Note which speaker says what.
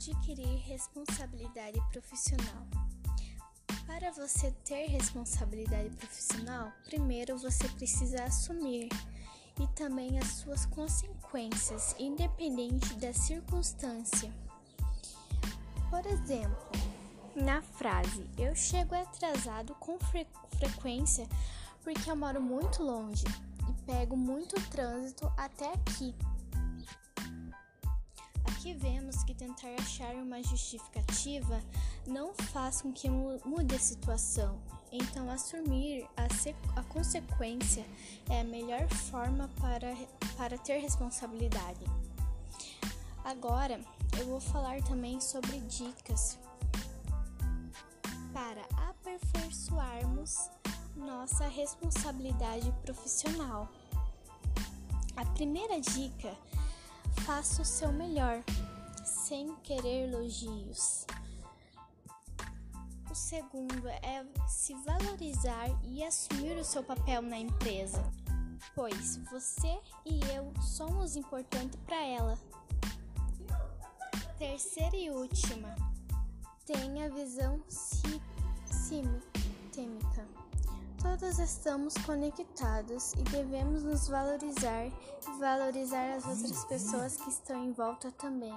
Speaker 1: Adquirir responsabilidade profissional. Para você ter responsabilidade profissional, primeiro você precisa assumir e também as suas consequências, independente da circunstância. Por exemplo, na frase eu chego atrasado com fre frequência porque eu moro muito longe e pego muito trânsito até aqui. Aqui vemos que tentar achar uma justificativa não faz com que mude a situação. Então, assumir a, a consequência é a melhor forma para, para ter responsabilidade. Agora, eu vou falar também sobre dicas para aperfeiçoarmos nossa responsabilidade profissional. A primeira dica: faça o seu melhor, sem querer elogios. O segundo é se valorizar e assumir o seu papel na empresa, pois você e eu somos importantes para ela. Terceira e última, tenha visão sistêmica. Todos estamos conectados e devemos nos valorizar e valorizar as outras pessoas que estão em volta também.